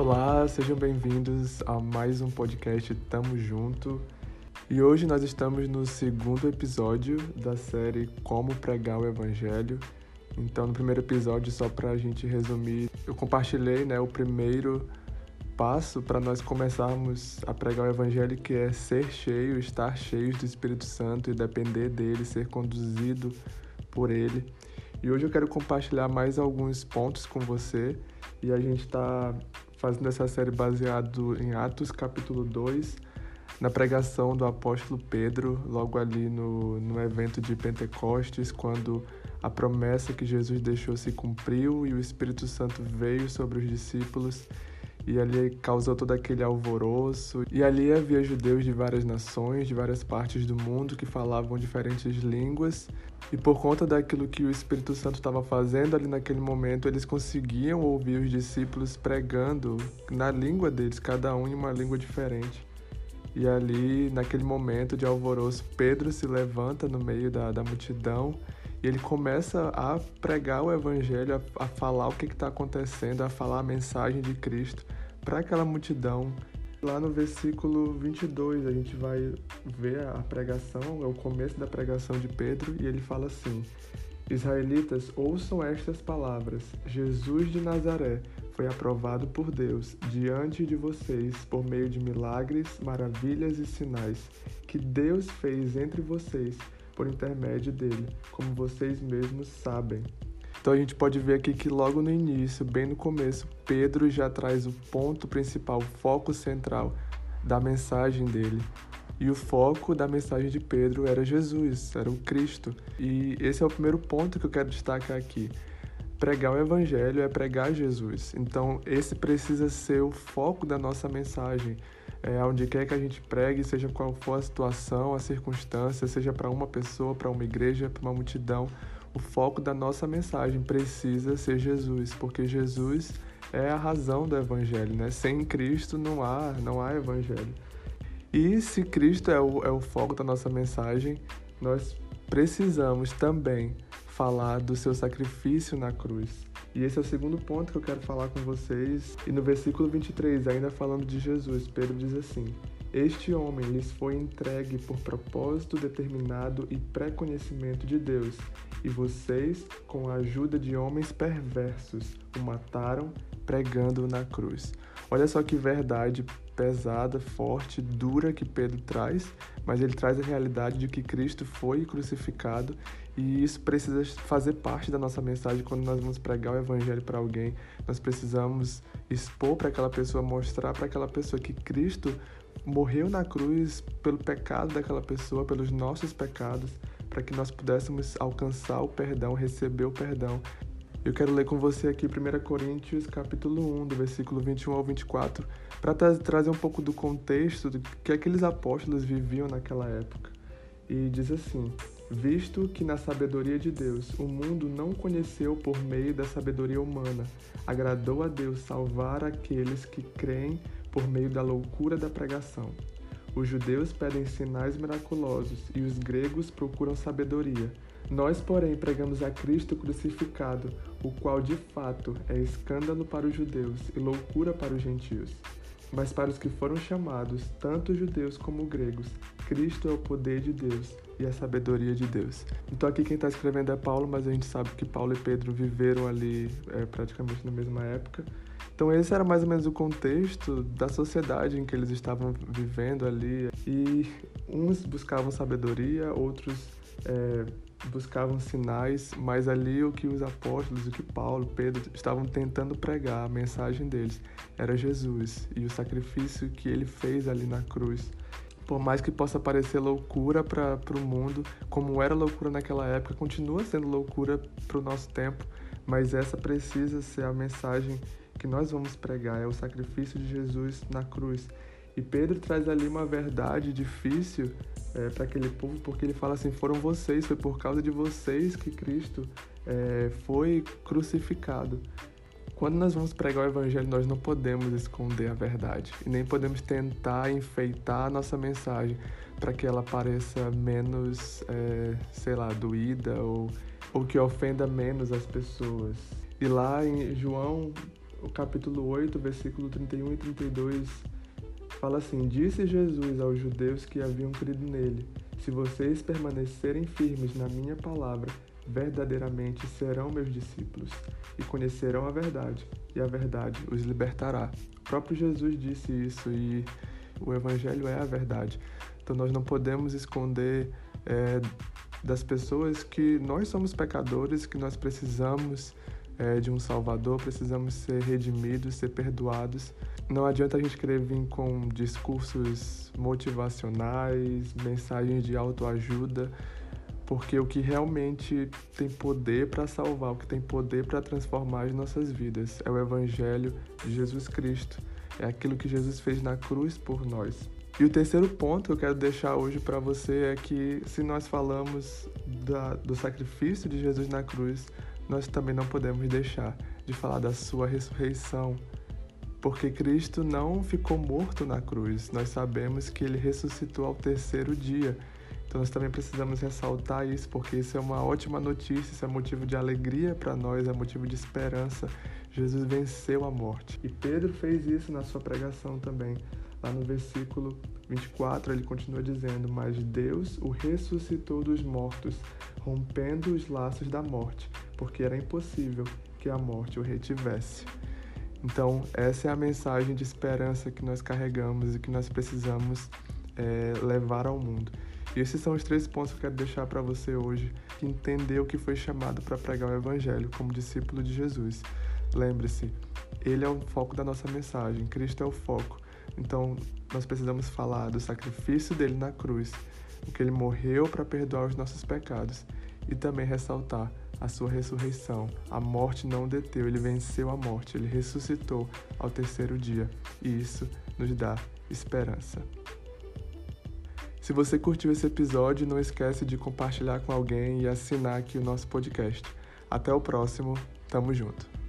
Olá, sejam bem-vindos a mais um podcast Tamo Junto. E hoje nós estamos no segundo episódio da série Como Pregar o Evangelho. Então, no primeiro episódio, só para a gente resumir, eu compartilhei né, o primeiro passo para nós começarmos a pregar o Evangelho, que é ser cheio, estar cheios do Espírito Santo e depender dele, ser conduzido por ele. E hoje eu quero compartilhar mais alguns pontos com você e a gente está fazendo essa série baseado em Atos capítulo 2, na pregação do apóstolo Pedro, logo ali no, no evento de Pentecostes, quando a promessa que Jesus deixou se cumpriu e o Espírito Santo veio sobre os discípulos e ali causou todo aquele alvoroço. E ali havia judeus de várias nações, de várias partes do mundo que falavam diferentes línguas. E por conta daquilo que o Espírito Santo estava fazendo ali naquele momento, eles conseguiam ouvir os discípulos pregando na língua deles, cada um em uma língua diferente. E ali, naquele momento de alvoroço, Pedro se levanta no meio da, da multidão e ele começa a pregar o evangelho, a, a falar o que está acontecendo, a falar a mensagem de Cristo para aquela multidão. Lá no versículo 22, a gente vai ver a pregação, é o começo da pregação de Pedro, e ele fala assim: Israelitas, ouçam estas palavras: Jesus de Nazaré foi aprovado por Deus diante de vocês por meio de milagres, maravilhas e sinais que Deus fez entre vocês por intermédio dele, como vocês mesmos sabem. Então a gente pode ver aqui que logo no início, bem no começo, Pedro já traz o ponto principal, o foco central da mensagem dele. E o foco da mensagem de Pedro era Jesus, era o Cristo. E esse é o primeiro ponto que eu quero destacar aqui. Pregar o Evangelho é pregar Jesus. Então, esse precisa ser o foco da nossa mensagem é, onde quer que a gente pregue, seja qual for a situação, a circunstância, seja para uma pessoa, para uma igreja, para uma multidão, o foco da nossa mensagem precisa ser Jesus, porque Jesus é a razão do evangelho, né? Sem Cristo não há, não há evangelho. E se Cristo é o, é o foco da nossa mensagem, nós precisamos também falar do seu sacrifício na cruz. E esse é o segundo ponto que eu quero falar com vocês. E no versículo 23, ainda falando de Jesus, Pedro diz assim: Este homem lhes foi entregue por propósito determinado e pré-conhecimento de Deus, e vocês, com a ajuda de homens perversos, o mataram pregando na cruz. Olha só que verdade pesada, forte, dura que Pedro traz, mas ele traz a realidade de que Cristo foi crucificado e isso precisa fazer parte da nossa mensagem quando nós vamos pregar o evangelho para alguém. Nós precisamos expor para aquela pessoa, mostrar para aquela pessoa que Cristo morreu na cruz pelo pecado daquela pessoa, pelos nossos pecados, para que nós pudéssemos alcançar o perdão, receber o perdão. Eu quero ler com você aqui 1 Coríntios capítulo 1, do versículo 21 ao 24, para tra trazer um pouco do contexto do que aqueles apóstolos viviam naquela época. E diz assim: Visto que na sabedoria de Deus o mundo não conheceu por meio da sabedoria humana, agradou a Deus salvar aqueles que creem por meio da loucura da pregação. Os judeus pedem sinais miraculosos e os gregos procuram sabedoria. Nós, porém, pregamos a Cristo crucificado, o qual de fato é escândalo para os judeus e loucura para os gentios. Mas para os que foram chamados, tanto judeus como gregos, Cristo é o poder de Deus e a sabedoria de Deus. Então aqui quem está escrevendo é Paulo, mas a gente sabe que Paulo e Pedro viveram ali é, praticamente na mesma época. Então esse era mais ou menos o contexto da sociedade em que eles estavam vivendo ali. E uns buscavam sabedoria, outros é, buscavam sinais, mas ali o que os apóstolos, o que Paulo, Pedro estavam tentando pregar, a mensagem deles era Jesus e o sacrifício que ele fez ali na cruz. Por mais que possa parecer loucura para o mundo, como era loucura naquela época, continua sendo loucura para o nosso tempo, mas essa precisa ser a mensagem que nós vamos pregar, é o sacrifício de Jesus na cruz. E Pedro traz ali uma verdade difícil é, para aquele povo, porque ele fala assim: foram vocês, foi por causa de vocês que Cristo é, foi crucificado. Quando nós vamos pregar o Evangelho, nós não podemos esconder a verdade e nem podemos tentar enfeitar a nossa mensagem para que ela pareça menos, é, sei lá, doída ou, ou que ofenda menos as pessoas. E lá em João o capítulo 8, versículo 31 e 32 fala assim: Disse Jesus aos judeus que haviam crido nele: Se vocês permanecerem firmes na minha palavra, verdadeiramente serão meus discípulos e conhecerão a verdade, e a verdade os libertará. O próprio Jesus disse isso e o Evangelho é a verdade. Então nós não podemos esconder é, das pessoas que nós somos pecadores, que nós precisamos é, de um Salvador, precisamos ser redimidos, ser perdoados. Não adianta a gente querer vir com discursos motivacionais, mensagens de autoajuda, porque o que realmente tem poder para salvar, o que tem poder para transformar as nossas vidas é o Evangelho de Jesus Cristo. É aquilo que Jesus fez na cruz por nós. E o terceiro ponto que eu quero deixar hoje para você é que se nós falamos da, do sacrifício de Jesus na cruz, nós também não podemos deixar de falar da sua ressurreição, porque Cristo não ficou morto na cruz. Nós sabemos que ele ressuscitou ao terceiro dia. Então nós também precisamos ressaltar isso, porque isso é uma ótima notícia, isso é motivo de alegria para nós, é motivo de esperança. Jesus venceu a morte. E Pedro fez isso na sua pregação também. Lá no versículo 24, ele continua dizendo: Mas Deus o ressuscitou dos mortos, rompendo os laços da morte, porque era impossível que a morte o retivesse. Então, essa é a mensagem de esperança que nós carregamos e que nós precisamos é, levar ao mundo. E esses são os três pontos que eu quero deixar para você hoje, entender o que foi chamado para pregar o Evangelho como discípulo de Jesus. Lembre-se, ele é o foco da nossa mensagem, Cristo é o foco. Então, nós precisamos falar do sacrifício dele na cruz, o que ele morreu para perdoar os nossos pecados, e também ressaltar a sua ressurreição. A morte não deteu, ele venceu a morte, ele ressuscitou ao terceiro dia, e isso nos dá esperança. Se você curtiu esse episódio, não esquece de compartilhar com alguém e assinar aqui o nosso podcast. Até o próximo, tamo junto.